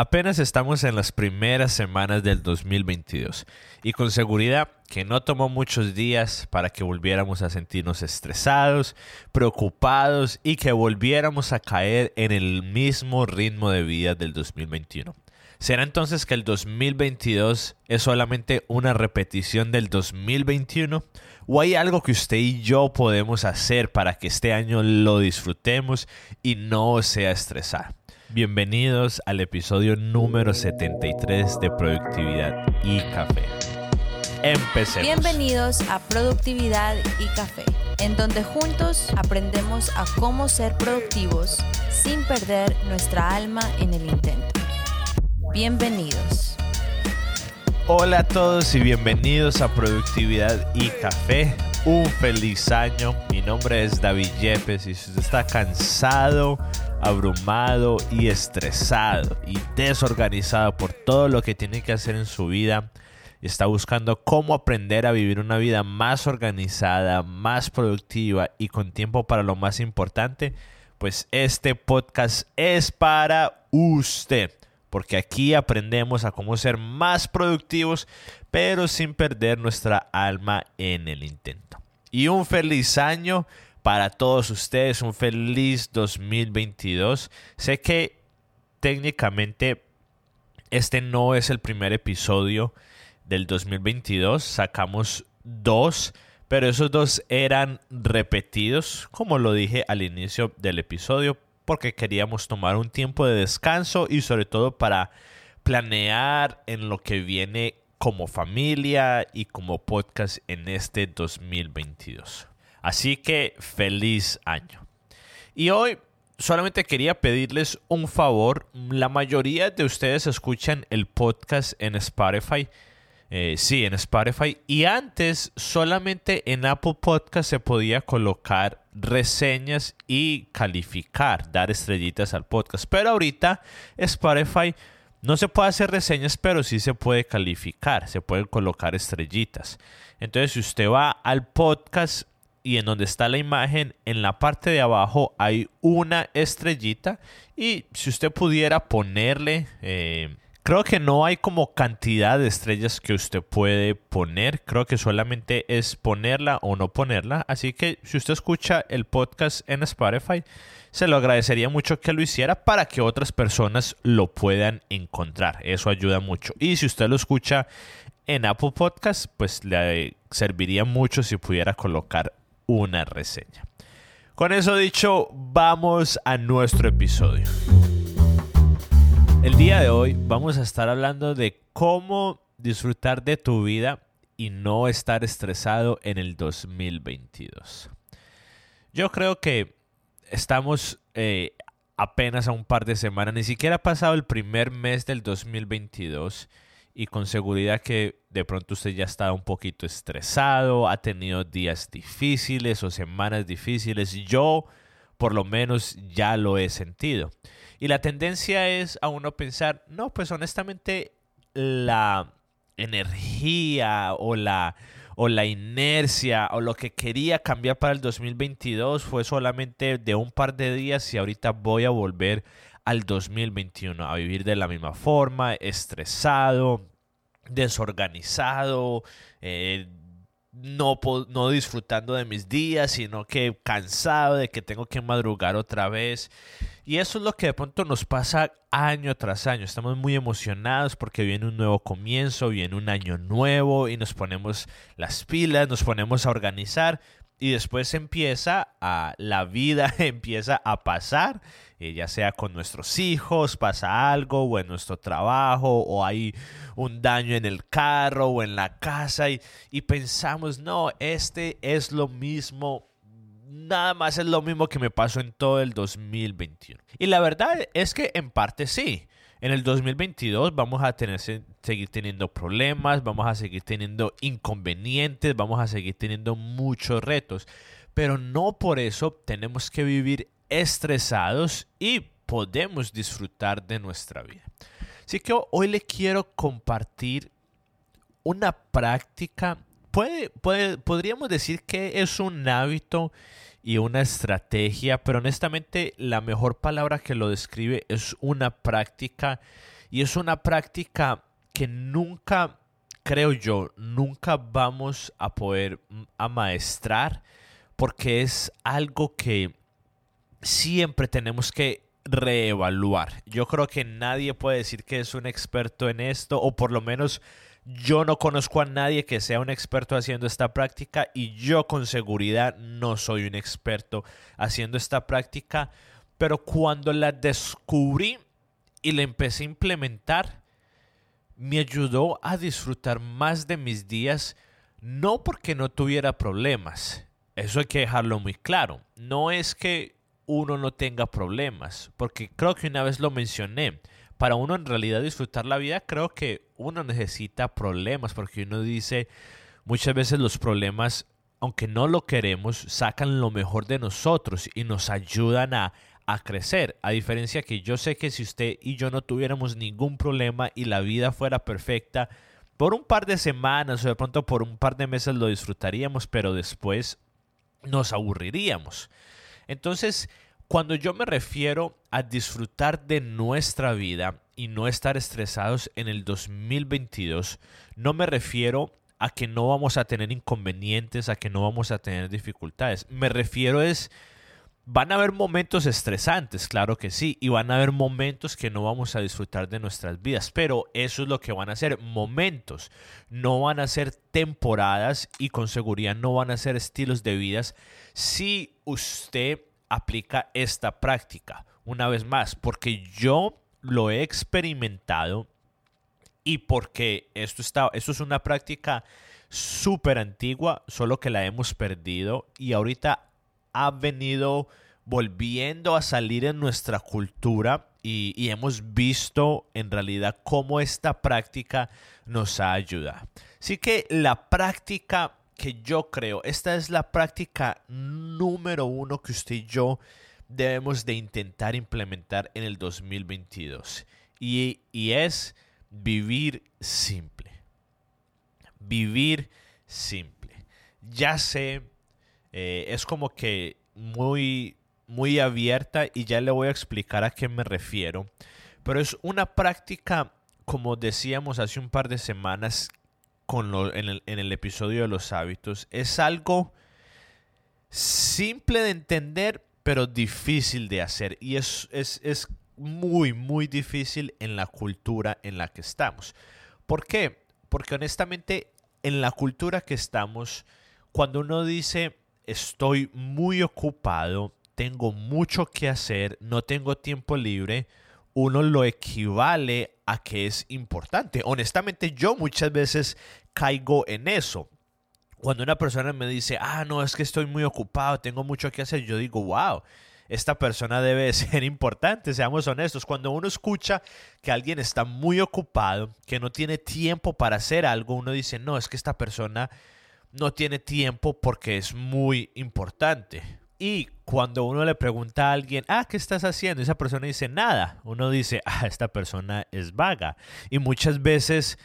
Apenas estamos en las primeras semanas del 2022 y con seguridad que no tomó muchos días para que volviéramos a sentirnos estresados, preocupados y que volviéramos a caer en el mismo ritmo de vida del 2021. ¿Será entonces que el 2022 es solamente una repetición del 2021? ¿O hay algo que usted y yo podemos hacer para que este año lo disfrutemos y no sea estresar? Bienvenidos al episodio número 73 de Productividad y Café. Empecemos. Bienvenidos a Productividad y Café, en donde juntos aprendemos a cómo ser productivos sin perder nuestra alma en el intento. Bienvenidos. Hola a todos y bienvenidos a Productividad y Café. Un feliz año. Mi nombre es David Yepes y si usted está cansado, abrumado y estresado y desorganizado por todo lo que tiene que hacer en su vida, está buscando cómo aprender a vivir una vida más organizada, más productiva y con tiempo para lo más importante, pues este podcast es para usted porque aquí aprendemos a cómo ser más productivos, pero sin perder nuestra alma en el intento. Y un feliz año para todos ustedes, un feliz 2022. Sé que técnicamente este no es el primer episodio del 2022, sacamos dos, pero esos dos eran repetidos, como lo dije al inicio del episodio, porque queríamos tomar un tiempo de descanso y sobre todo para planear en lo que viene como familia y como podcast en este 2022. Así que feliz año. Y hoy solamente quería pedirles un favor. La mayoría de ustedes escuchan el podcast en Spotify. Eh, sí, en Spotify. Y antes solamente en Apple Podcast se podía colocar reseñas y calificar, dar estrellitas al podcast. Pero ahorita Spotify no se puede hacer reseñas, pero sí se puede calificar, se pueden colocar estrellitas. Entonces, si usted va al podcast y en donde está la imagen, en la parte de abajo hay una estrellita y si usted pudiera ponerle... Eh, Creo que no hay como cantidad de estrellas que usted puede poner. Creo que solamente es ponerla o no ponerla. Así que si usted escucha el podcast en Spotify, se lo agradecería mucho que lo hiciera para que otras personas lo puedan encontrar. Eso ayuda mucho. Y si usted lo escucha en Apple Podcast, pues le serviría mucho si pudiera colocar una reseña. Con eso dicho, vamos a nuestro episodio. El día de hoy vamos a estar hablando de cómo disfrutar de tu vida y no estar estresado en el 2022. Yo creo que estamos eh, apenas a un par de semanas, ni siquiera ha pasado el primer mes del 2022 y con seguridad que de pronto usted ya está un poquito estresado, ha tenido días difíciles o semanas difíciles. Yo por lo menos ya lo he sentido. Y la tendencia es a uno pensar, no, pues honestamente la energía o la, o la inercia o lo que quería cambiar para el 2022 fue solamente de un par de días y ahorita voy a volver al 2021 a vivir de la misma forma, estresado, desorganizado, eh, no, no disfrutando de mis días, sino que cansado de que tengo que madrugar otra vez. Y eso es lo que de pronto nos pasa año tras año. Estamos muy emocionados porque viene un nuevo comienzo, viene un año nuevo y nos ponemos las pilas, nos ponemos a organizar y después empieza a la vida empieza a pasar eh, ya sea con nuestros hijos pasa algo o en nuestro trabajo o hay un daño en el carro o en la casa y, y pensamos no este es lo mismo nada más es lo mismo que me pasó en todo el 2021 y la verdad es que en parte sí en el 2022 vamos a tener, seguir teniendo problemas, vamos a seguir teniendo inconvenientes, vamos a seguir teniendo muchos retos, pero no por eso tenemos que vivir estresados y podemos disfrutar de nuestra vida. Así que hoy le quiero compartir una práctica, puede, puede, podríamos decir que es un hábito y una estrategia, pero honestamente la mejor palabra que lo describe es una práctica Y es una práctica que nunca, creo yo, nunca vamos a poder amaestrar porque es algo que siempre tenemos que reevaluar. Yo creo que nadie puede decir que es un experto en esto, o por lo menos yo no conozco a nadie que sea un experto haciendo esta práctica y yo con seguridad no soy un experto haciendo esta práctica, pero cuando la descubrí y la empecé a implementar, me ayudó a disfrutar más de mis días, no porque no tuviera problemas, eso hay que dejarlo muy claro, no es que uno no tenga problemas, porque creo que una vez lo mencioné, para uno en realidad disfrutar la vida, creo que uno necesita problemas, porque uno dice, muchas veces los problemas, aunque no lo queremos, sacan lo mejor de nosotros y nos ayudan a, a crecer. A diferencia que yo sé que si usted y yo no tuviéramos ningún problema y la vida fuera perfecta, por un par de semanas o de pronto por un par de meses lo disfrutaríamos, pero después nos aburriríamos. Entonces, cuando yo me refiero a disfrutar de nuestra vida y no estar estresados en el 2022, no me refiero a que no vamos a tener inconvenientes, a que no vamos a tener dificultades. Me refiero es, van a haber momentos estresantes, claro que sí, y van a haber momentos que no vamos a disfrutar de nuestras vidas, pero eso es lo que van a ser momentos, no van a ser temporadas y con seguridad no van a ser estilos de vidas si usted aplica esta práctica. Una vez más, porque yo lo he experimentado y porque esto, está, esto es una práctica súper antigua, solo que la hemos perdido y ahorita ha venido volviendo a salir en nuestra cultura y, y, hemos visto en realidad cómo esta práctica nos ha ayudado. Así que la práctica que yo creo, esta es la práctica número uno que usted y yo debemos de intentar implementar en el 2022. Y, y es vivir simple. Vivir simple. Ya sé, eh, es como que muy, muy abierta y ya le voy a explicar a qué me refiero. Pero es una práctica, como decíamos hace un par de semanas, con en, el, en el episodio de los hábitos. Es algo simple de entender, pero difícil de hacer. Y es, es, es muy, muy difícil en la cultura en la que estamos. ¿Por qué? Porque honestamente, en la cultura que estamos, cuando uno dice estoy muy ocupado, tengo mucho que hacer, no tengo tiempo libre, uno lo equivale a que es importante. Honestamente, yo muchas veces caigo en eso. Cuando una persona me dice, ah, no, es que estoy muy ocupado, tengo mucho que hacer, yo digo, wow, esta persona debe ser importante, seamos honestos. Cuando uno escucha que alguien está muy ocupado, que no tiene tiempo para hacer algo, uno dice, no, es que esta persona no tiene tiempo porque es muy importante. Y cuando uno le pregunta a alguien, ah, ¿qué estás haciendo? esa persona dice nada. Uno dice, ah, esta persona es vaga. Y muchas veces,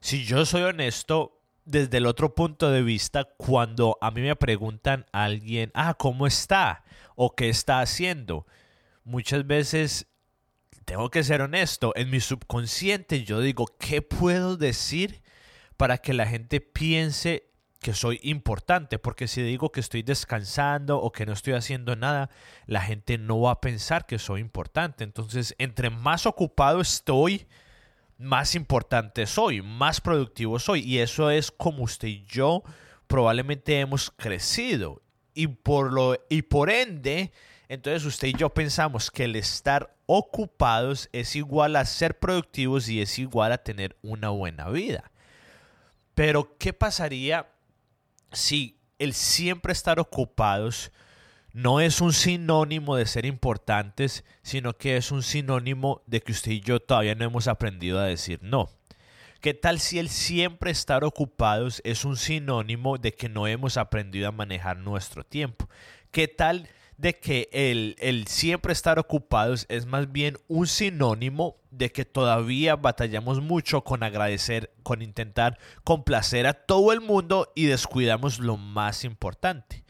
si yo soy honesto, desde el otro punto de vista, cuando a mí me preguntan a alguien, ah, ¿cómo está? o qué está haciendo, muchas veces tengo que ser honesto, en mi subconsciente yo digo, ¿qué puedo decir para que la gente piense que soy importante, porque si digo que estoy descansando o que no estoy haciendo nada, la gente no va a pensar que soy importante. Entonces, entre más ocupado estoy, más importante soy, más productivo soy. Y eso es como usted y yo probablemente hemos crecido. Y por, lo, y por ende, entonces usted y yo pensamos que el estar ocupados es igual a ser productivos y es igual a tener una buena vida. Pero, ¿qué pasaría si el siempre estar ocupados no es un sinónimo de ser importantes, sino que es un sinónimo de que usted y yo todavía no hemos aprendido a decir no. ¿Qué tal si el siempre estar ocupados es un sinónimo de que no hemos aprendido a manejar nuestro tiempo? ¿Qué tal de que el, el, siempre estar ocupados es más bien un sinónimo de que todavía batallamos mucho con agradecer, con intentar complacer a todo el mundo y descuidamos lo más importante.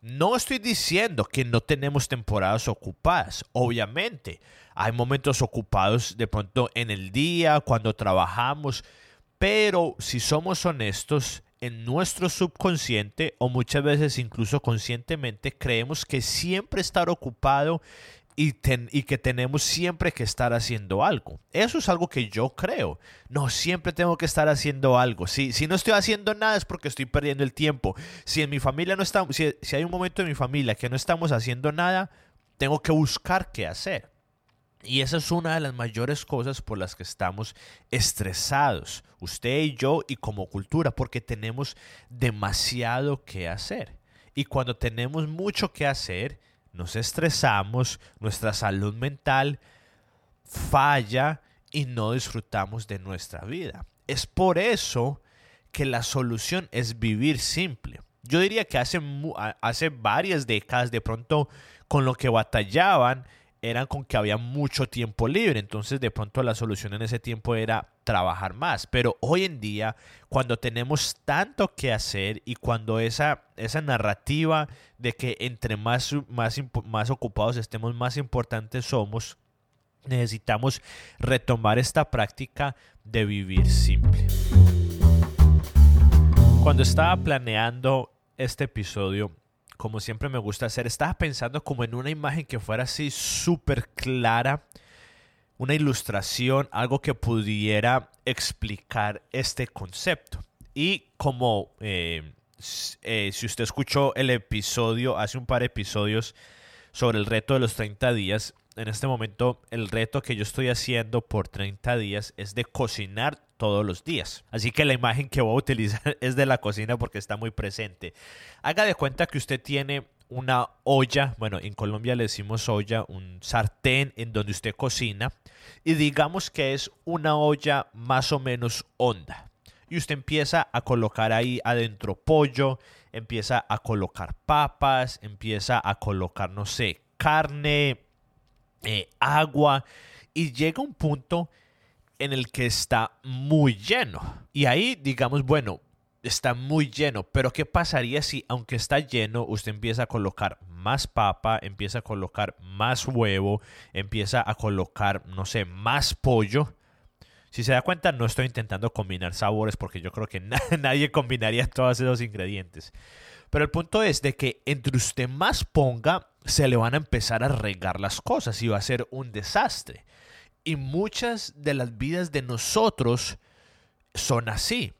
No estoy diciendo que no tenemos temporadas ocupadas, obviamente. Hay momentos ocupados de pronto en el día, cuando trabajamos, pero si somos honestos, en nuestro subconsciente o muchas veces incluso conscientemente creemos que siempre estar ocupado y, que tenemos siempre que estar haciendo algo. Eso es algo que yo creo. No, siempre tengo que estar haciendo algo. Si, si no estoy haciendo nada es porque estoy perdiendo el tiempo. Si en mi familia no estamos, si, si hay un momento en mi familia que no estamos haciendo nada, tengo que buscar qué hacer. Y esa es una de las mayores cosas por las que estamos estresados, usted y yo y como cultura, porque tenemos demasiado que hacer. Y cuando tenemos mucho que hacer, nos estresamos, nuestra salud mental falla y no disfrutamos de nuestra vida. Es por eso que la solución es vivir simple. Yo diría que hace, hace varias décadas de pronto con lo que batallaban eran con que había mucho tiempo libre, entonces de pronto la solución en ese tiempo era trabajar más, pero hoy en día cuando tenemos tanto que hacer y cuando esa, esa narrativa de que entre más, más, más ocupados estemos, más importantes somos, necesitamos retomar esta práctica de vivir simple. Cuando estaba planeando este episodio, como siempre me gusta hacer, estaba pensando como en una imagen que fuera así súper clara, una ilustración, algo que pudiera explicar este concepto. Y como eh, eh, si usted escuchó el episodio, hace un par de episodios sobre el reto de los 30 días, en este momento el reto que yo estoy haciendo por 30 días es de cocinar todos los días. Así que la imagen que voy a utilizar es de la cocina porque está muy presente. Haga de cuenta que usted tiene una olla, bueno, en Colombia le decimos olla, un sartén en donde usted cocina y digamos que es una olla más o menos honda. Y usted empieza a colocar ahí adentro pollo, empieza a colocar papas, empieza a colocar, no sé, carne, eh, agua y llega un punto en el que está muy lleno. Y ahí digamos, bueno, está muy lleno, pero ¿qué pasaría si aunque está lleno, usted empieza a colocar más papa, empieza a colocar más huevo, empieza a colocar, no sé, más pollo? Si se da cuenta, no estoy intentando combinar sabores porque yo creo que nadie combinaría todos esos ingredientes. Pero el punto es de que entre usted más ponga, se le van a empezar a regar las cosas y va a ser un desastre. Y muchas de las vidas de nosotros son así.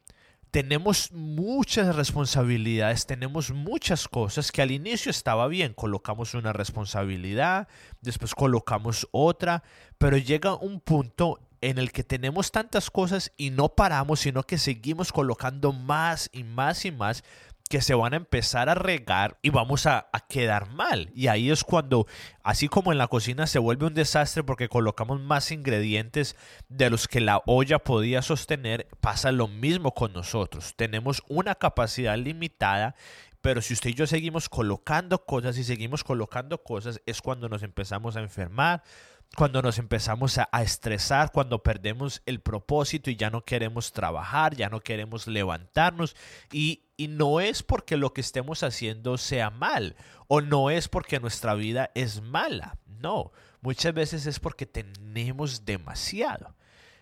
Tenemos muchas responsabilidades, tenemos muchas cosas que al inicio estaba bien, colocamos una responsabilidad, después colocamos otra, pero llega un punto en el que tenemos tantas cosas y no paramos, sino que seguimos colocando más y más y más que se van a empezar a regar y vamos a, quedar mal. Y ahí es cuando, así como en la cocina se vuelve un desastre porque colocamos más ingredientes de los que la olla podía sostener, pasa lo mismo con nosotros. Tenemos una capacidad limitada pero si usted y yo seguimos colocando cosas y seguimos colocando cosas, es cuando nos empezamos a enfermar, cuando nos empezamos a, estresar, cuando perdemos el propósito y ya no queremos trabajar, ya no queremos levantarnos. Y, y no es porque lo que estemos haciendo sea mal o no es porque nuestra vida es mala. No, muchas veces es porque tenemos demasiado.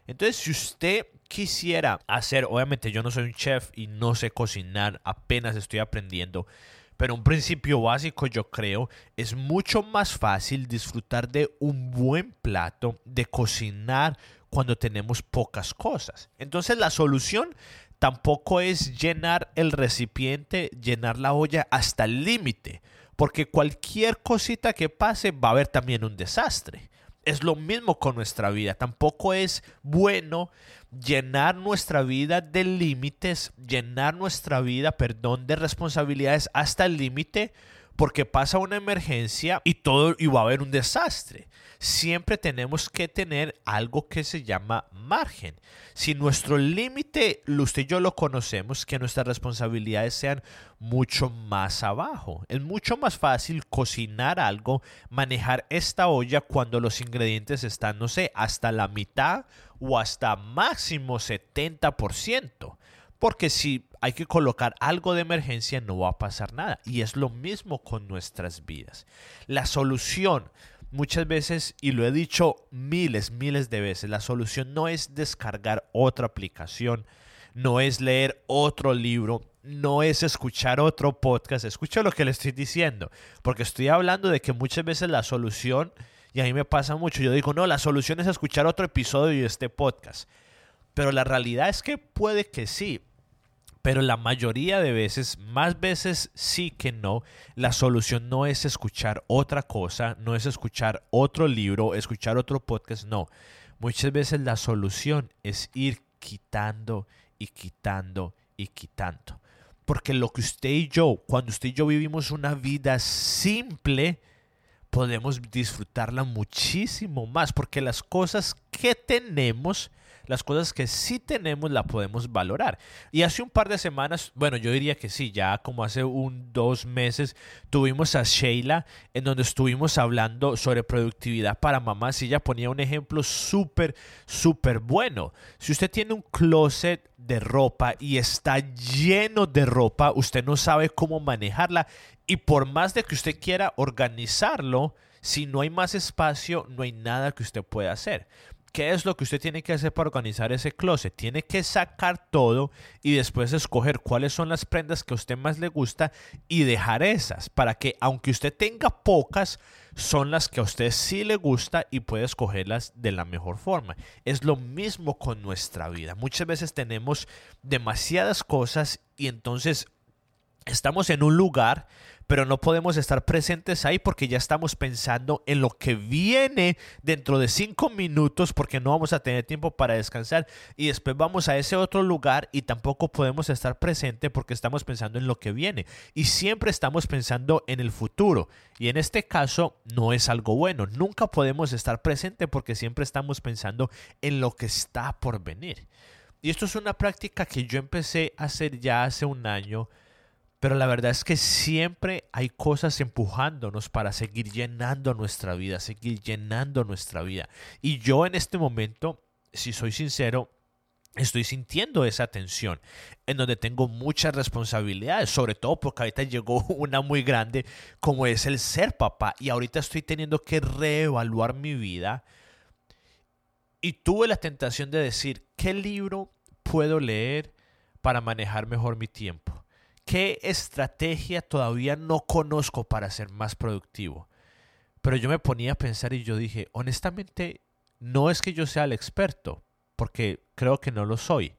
Entonces, si usted quisiera hacer, obviamente yo no soy un chef y no sé cocinar, apenas estoy aprendiendo, pero un principio básico yo creo es mucho más fácil disfrutar de un buen plato, de cocinar cuando tenemos pocas cosas. Entonces la solución tampoco es llenar el recipiente, llenar la olla hasta el límite, porque cualquier cosita que pase va a haber también un desastre. Es lo mismo con nuestra vida. Tampoco es bueno llenar nuestra vida de límites, llenar nuestra vida, perdón, de responsabilidades hasta el límite, porque pasa una emergencia y todo y va a haber un desastre. Siempre tenemos que tener algo que se llama margen. Si nuestro límite, usted y yo lo conocemos, que nuestras responsabilidades sean mucho más abajo. Es mucho más fácil cocinar algo, manejar esta olla cuando los ingredientes están, no sé, hasta la mitad o hasta máximo 70%. Porque si hay que colocar algo de emergencia, no va a pasar nada. Y es lo mismo con nuestras vidas. La solución muchas veces, y lo he dicho miles, miles de veces, la solución no es descargar otra aplicación, no es leer otro libro, no es escuchar otro podcast, escucha lo que le estoy diciendo, porque estoy hablando de que muchas veces la solución, y a mí me pasa mucho, yo digo, no, la solución es escuchar otro episodio de este podcast, pero la realidad es que puede que sí, pero la mayoría de veces, más veces sí que no, la solución no es escuchar otra cosa, no es escuchar otro libro, escuchar otro podcast, no. Muchas veces la solución es ir quitando y quitando y quitando. Porque lo que usted y yo, cuando usted y yo vivimos una vida simple, podemos disfrutarla muchísimo más. Porque las cosas que tenemos las cosas que sí tenemos la podemos valorar. Y hace un par de semanas, bueno, yo diría que sí, ya como hace un dos meses, tuvimos a Sheila en donde estuvimos hablando sobre productividad para mamás y ella ponía un ejemplo súper, súper bueno. Si usted tiene un closet de ropa y está lleno de ropa, usted no sabe cómo manejarla y por más de que usted quiera organizarlo, si no hay más espacio, no hay nada que usted pueda hacer. ¿Qué es lo que usted tiene que hacer para organizar ese closet? Tiene que sacar todo y después escoger cuáles son las prendas que a usted más le gusta y dejar esas para que aunque usted tenga pocas, son las que a usted sí le gusta y puede escogerlas de la mejor forma. Es lo mismo con nuestra vida. Muchas veces tenemos demasiadas cosas y entonces estamos en un lugar pero no podemos estar presentes ahí porque ya estamos pensando en lo que viene dentro de cinco minutos porque no vamos a tener tiempo para descansar. Y después vamos a ese otro lugar y tampoco podemos estar presente porque estamos pensando en lo que viene. Y siempre estamos pensando en el futuro. Y en este caso no es algo bueno, nunca podemos estar presente porque siempre estamos pensando en lo que está por venir. Y esto es una práctica que yo empecé a hacer ya hace un año pero la verdad es que siempre hay cosas empujándonos para seguir llenando nuestra vida, seguir llenando nuestra vida. Y yo en este momento, si soy sincero, estoy sintiendo esa tensión en donde tengo muchas responsabilidades, sobre todo porque ahorita llegó una muy grande como es el ser papá y ahorita estoy teniendo que reevaluar mi vida y tuve la tentación de decir, ¿qué libro puedo leer para manejar mejor mi tiempo? ¿Qué estrategia todavía no conozco para ser más productivo? Pero yo me ponía a pensar y yo dije, honestamente, no es que yo sea el experto, porque creo que no lo soy,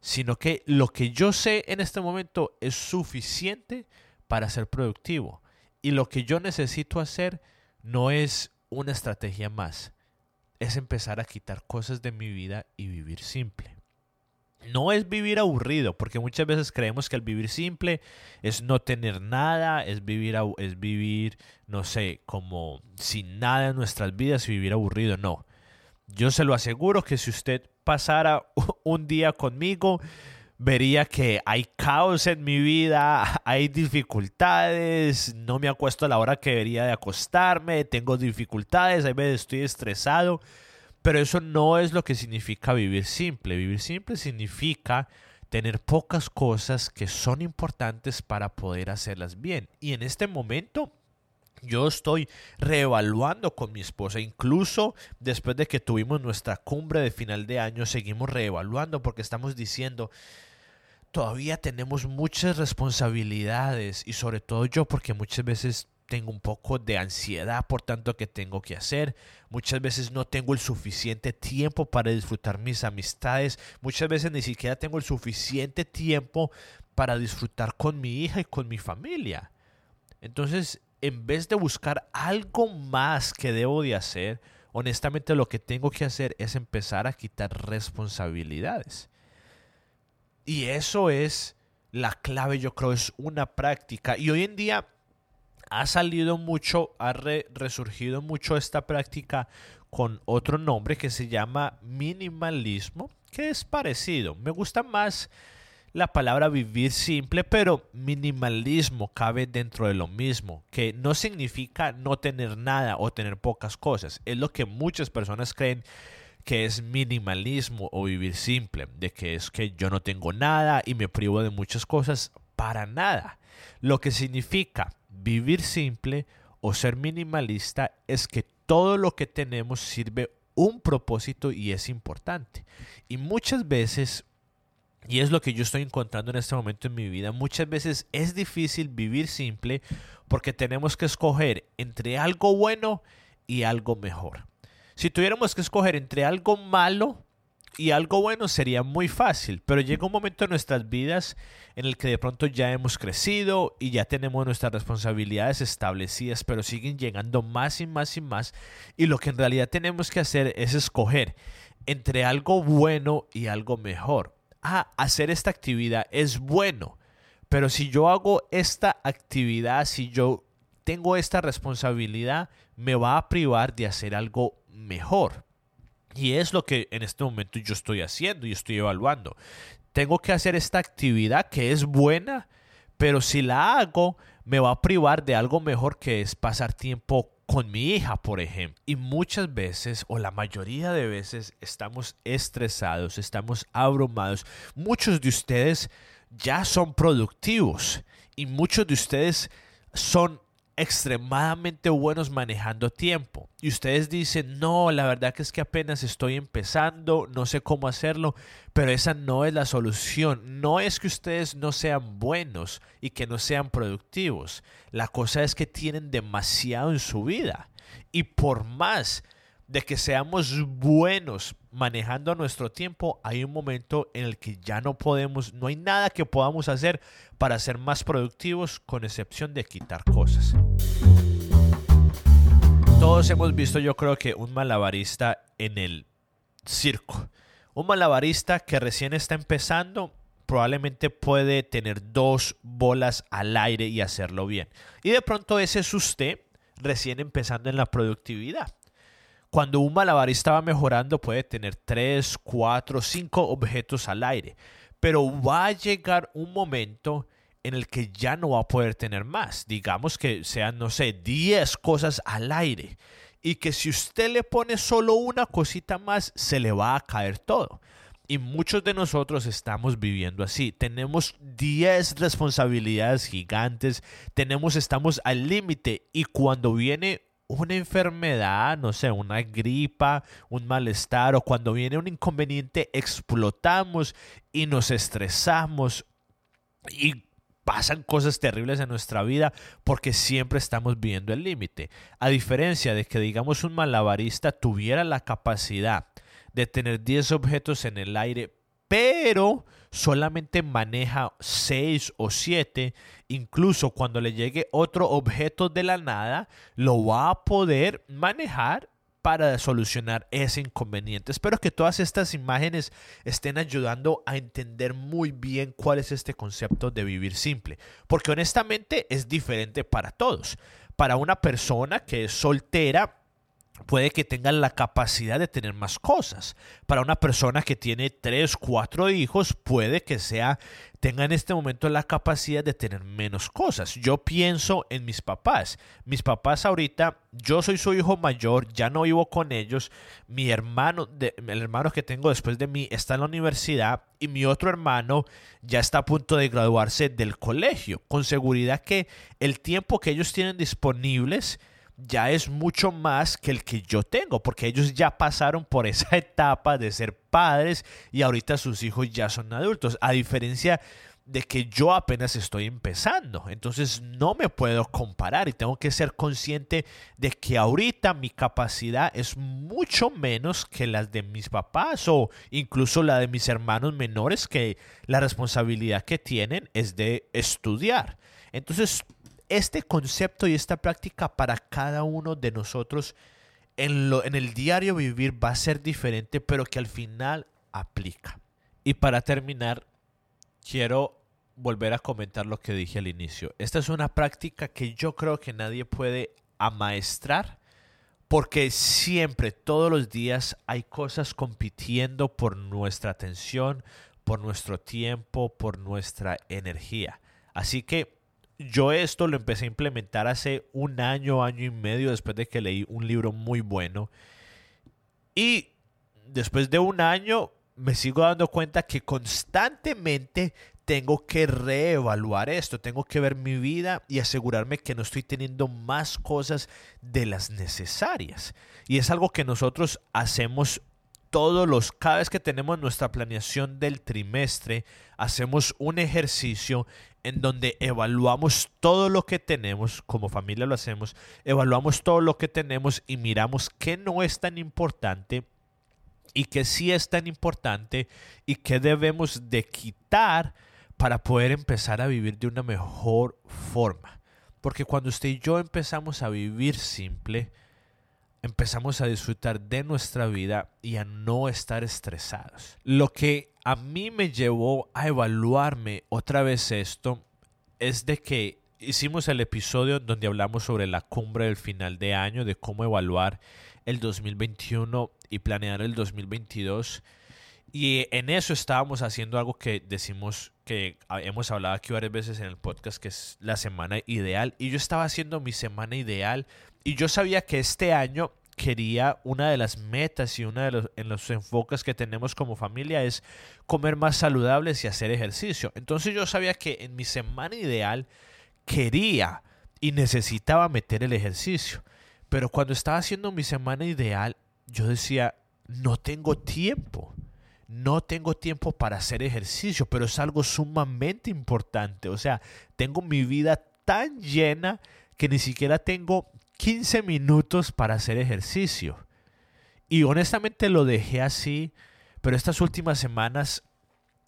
sino que lo que yo sé en este momento es suficiente para ser productivo. Y lo que yo necesito hacer no es una estrategia más, es empezar a quitar cosas de mi vida y vivir simple no es vivir aburrido, porque muchas veces creemos que el vivir simple es no tener nada, es vivir, es vivir, no sé, como sin nada en nuestras vidas y vivir aburrido. No. Yo se lo aseguro que si usted pasara un día conmigo, vería que hay caos en mi vida, hay dificultades, no me acuesto a la hora que debería de acostarme, tengo dificultades, a veces estoy estresado. Pero eso no es lo que significa vivir simple. Vivir simple significa tener pocas cosas que son importantes para poder hacerlas bien. Y en este momento yo estoy reevaluando con mi esposa, incluso después de que tuvimos nuestra cumbre de final de año, seguimos reevaluando porque estamos diciendo, todavía tenemos muchas responsabilidades y sobre todo yo porque muchas veces tengo un poco de ansiedad por tanto que tengo que hacer. Muchas veces no tengo el suficiente tiempo para disfrutar mis amistades. Muchas veces ni siquiera tengo el suficiente tiempo para disfrutar con mi hija y con mi familia. Entonces, en vez de buscar algo más que debo de hacer, honestamente lo que tengo que hacer es empezar a quitar responsabilidades. Y eso es la clave, yo creo, es una práctica. Y hoy en día ha salido mucho, ha resurgido mucho esta práctica con otro nombre que se llama minimalismo, que es parecido. Me gusta más la palabra vivir simple, pero minimalismo cabe dentro de lo mismo, que no significa no tener nada o tener pocas cosas. Es lo que muchas personas creen que es minimalismo o vivir simple, de que es que yo no tengo nada y me privo de muchas cosas, para nada. Lo que significa vivir simple o ser minimalista es que todo lo que tenemos sirve un propósito y es importante. Y muchas veces, y es lo que yo estoy encontrando en este momento en mi vida, muchas veces es difícil vivir simple porque tenemos que escoger entre algo bueno y algo mejor. Si tuviéramos que escoger entre algo malo y algo bueno sería muy fácil, pero llega un momento en nuestras vidas en el que de pronto ya hemos crecido y ya tenemos nuestras responsabilidades establecidas, pero siguen llegando más y más y más y lo que en realidad tenemos que hacer es escoger entre algo bueno y algo mejor. Ah, hacer esta actividad es bueno, pero si yo hago esta actividad, si yo tengo esta responsabilidad, me va a privar de hacer algo mejor. Y es lo que en este momento yo estoy haciendo y estoy evaluando. Tengo que hacer esta actividad que es buena, pero si la hago, me va a privar de algo mejor que es pasar tiempo con mi hija, por ejemplo. Y muchas veces, o la mayoría de veces, estamos estresados, estamos abrumados. Muchos de ustedes ya son productivos y muchos de ustedes son extremadamente buenos manejando tiempo. Y ustedes dicen, no, la verdad que es que apenas estoy empezando, no sé cómo hacerlo, pero esa no es la solución. No es que ustedes no sean buenos y que no sean productivos. La cosa es que tienen demasiado en su vida. Y por más de que seamos buenos manejando nuestro tiempo, hay un momento en el que ya no podemos, no hay nada que podamos hacer para ser más productivos con excepción de quitar cosas. Todos hemos visto yo creo que un malabarista en el circo. Un malabarista que recién está empezando probablemente puede tener dos bolas al aire y hacerlo bien. Y de pronto ese es usted recién empezando en la productividad. Cuando un malabarista va mejorando puede tener 3, 4, 5 objetos al aire, pero va a llegar un momento en el que ya no va a poder tener más. Digamos que sean, no sé, 10 cosas al aire. Y que si usted le pone solo una cosita más, se le va a caer todo. Y muchos de nosotros estamos viviendo así. Tenemos 10 responsabilidades gigantes. Tenemos, estamos al límite. Y cuando viene una enfermedad, no sé, una gripa, un malestar o cuando viene un inconveniente, explotamos y nos estresamos y pasan cosas terribles en nuestra vida porque siempre estamos viendo el límite. A diferencia de que digamos un malabarista tuviera la capacidad de tener 10 objetos en el aire, pero solamente maneja 6 o 7, incluso cuando le llegue otro objeto de la nada, lo va a poder manejar para solucionar ese inconveniente. Espero que todas estas imágenes estén ayudando a entender muy bien cuál es este concepto de vivir simple, porque honestamente es diferente para todos. Para una persona que es soltera, puede que tengan la capacidad de tener más cosas. Para una persona que tiene tres, cuatro hijos, puede que sea tenga en este momento la capacidad de tener menos cosas. Yo pienso en mis papás. Mis papás ahorita, yo soy su hijo mayor, ya no vivo con ellos. Mi hermano, el hermano que tengo después de mí, está en la universidad y mi otro hermano ya está a punto de graduarse del colegio. Con seguridad que el tiempo que ellos tienen disponibles ya es mucho más que el que yo tengo, porque ellos ya pasaron por esa etapa de ser padres y ahorita sus hijos ya son adultos, a diferencia de que yo apenas estoy empezando. Entonces no me puedo comparar y tengo que ser consciente de que ahorita mi capacidad es mucho menos que las de mis papás o incluso la de mis hermanos menores que la responsabilidad que tienen es de estudiar. Entonces este concepto y esta práctica para cada uno de nosotros en, lo, en el diario vivir va a ser diferente, pero que al final aplica. Y para terminar, quiero volver a comentar lo que dije al inicio. Esta es una práctica que yo creo que nadie puede amaestrar porque siempre, todos los días, hay cosas compitiendo por nuestra atención, por nuestro tiempo, por nuestra energía. Así que yo esto lo empecé a implementar hace un año, año y medio después de que leí un libro muy bueno. Y después de un año me sigo dando cuenta que constantemente tengo que reevaluar esto, tengo que ver mi vida y asegurarme que no estoy teniendo más cosas de las necesarias. Y es algo que nosotros hacemos todos los, cada vez que tenemos nuestra planeación del trimestre, hacemos un ejercicio en donde evaluamos todo lo que tenemos, como familia lo hacemos, evaluamos todo lo que tenemos y miramos qué no es tan importante y qué sí es tan importante y qué debemos de quitar para poder empezar a vivir de una mejor forma. Porque cuando usted y yo empezamos a vivir simple, empezamos a disfrutar de nuestra vida y a no estar estresados. Lo que a mí me llevó a evaluarme otra vez esto es de que hicimos el episodio donde hablamos sobre la cumbre del final de año, de cómo evaluar el 2021 y planear el 2022. Y en eso estábamos haciendo algo que decimos que hemos hablado aquí varias veces en el podcast, que es la semana ideal. Y yo estaba haciendo mi semana ideal y yo sabía que este año quería, una de las metas y una de los, en los enfoques que tenemos como familia es comer más saludables y hacer ejercicio. Entonces yo sabía que en mi semana ideal quería y necesitaba meter el ejercicio. Pero cuando estaba haciendo mi semana ideal, yo decía, no tengo tiempo. No tengo tiempo para hacer ejercicio, pero es algo sumamente importante. O sea, tengo mi vida tan llena que ni siquiera tengo 15 minutos para hacer ejercicio. Y honestamente lo dejé así, pero estas últimas semanas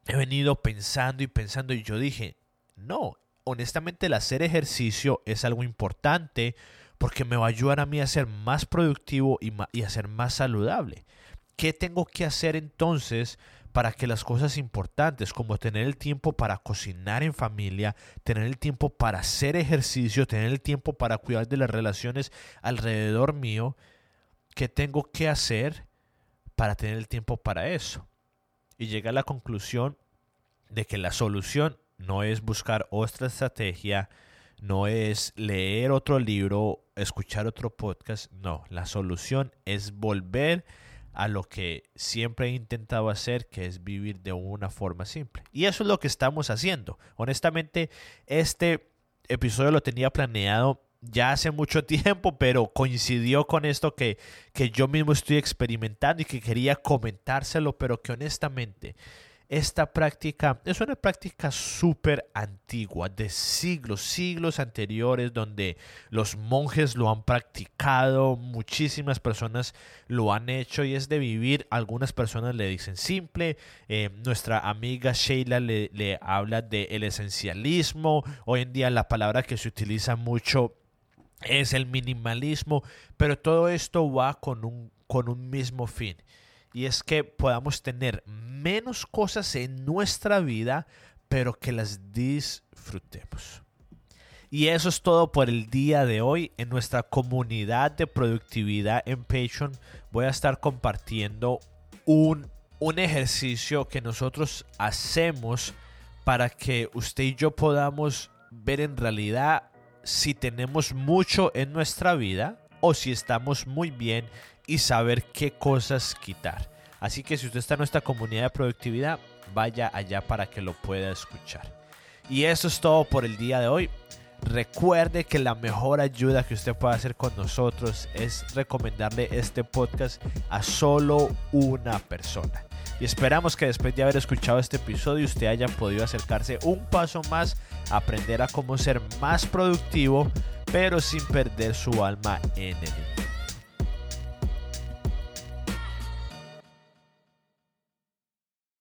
he venido pensando y pensando y yo dije, no, honestamente el hacer ejercicio es algo importante porque me va a ayudar a mí a ser más productivo y, a ser más saludable. ¿Qué tengo que hacer entonces para que las cosas importantes como tener el tiempo para cocinar en familia, tener el tiempo para hacer ejercicio, tener el tiempo para cuidar de las relaciones alrededor mío, ¿qué tengo que hacer para tener el tiempo para eso? Y llegué a la conclusión de que la solución no es buscar otra estrategia, no es leer otro libro, escuchar otro podcast, no, la solución es volver a lo que siempre he intentado hacer, que es vivir de una forma simple. Y eso es lo que estamos haciendo. Honestamente, este episodio lo tenía planeado ya hace mucho tiempo, pero coincidió con esto que, que yo mismo estoy experimentando y que quería comentárselo, pero que honestamente esta práctica es una práctica súper antigua, de siglos, siglos anteriores, donde los monjes lo han practicado, muchísimas personas lo han hecho y es de vivir, algunas personas le dicen simple, eh, nuestra amiga Sheila le, habla de el esencialismo, hoy en día la palabra que se utiliza mucho es el minimalismo, pero todo esto va con un, con un mismo fin y es que podamos tener menos cosas en nuestra vida, pero que las disfrutemos. Y eso es todo por el día de hoy. En nuestra comunidad de productividad en Patreon voy a estar compartiendo un, un ejercicio que nosotros hacemos para que usted y yo podamos ver en realidad si tenemos mucho en nuestra vida o si estamos muy bien y saber qué cosas quitar. Así que si usted está en nuestra comunidad de productividad, vaya allá para que lo pueda escuchar. Y eso es todo por el día de hoy. Recuerde que la mejor ayuda que usted puede hacer con nosotros es recomendarle este podcast a solo una persona. Y esperamos que después de haber escuchado este episodio usted haya podido acercarse un paso más aprender a cómo ser más productivo, pero sin perder su alma en el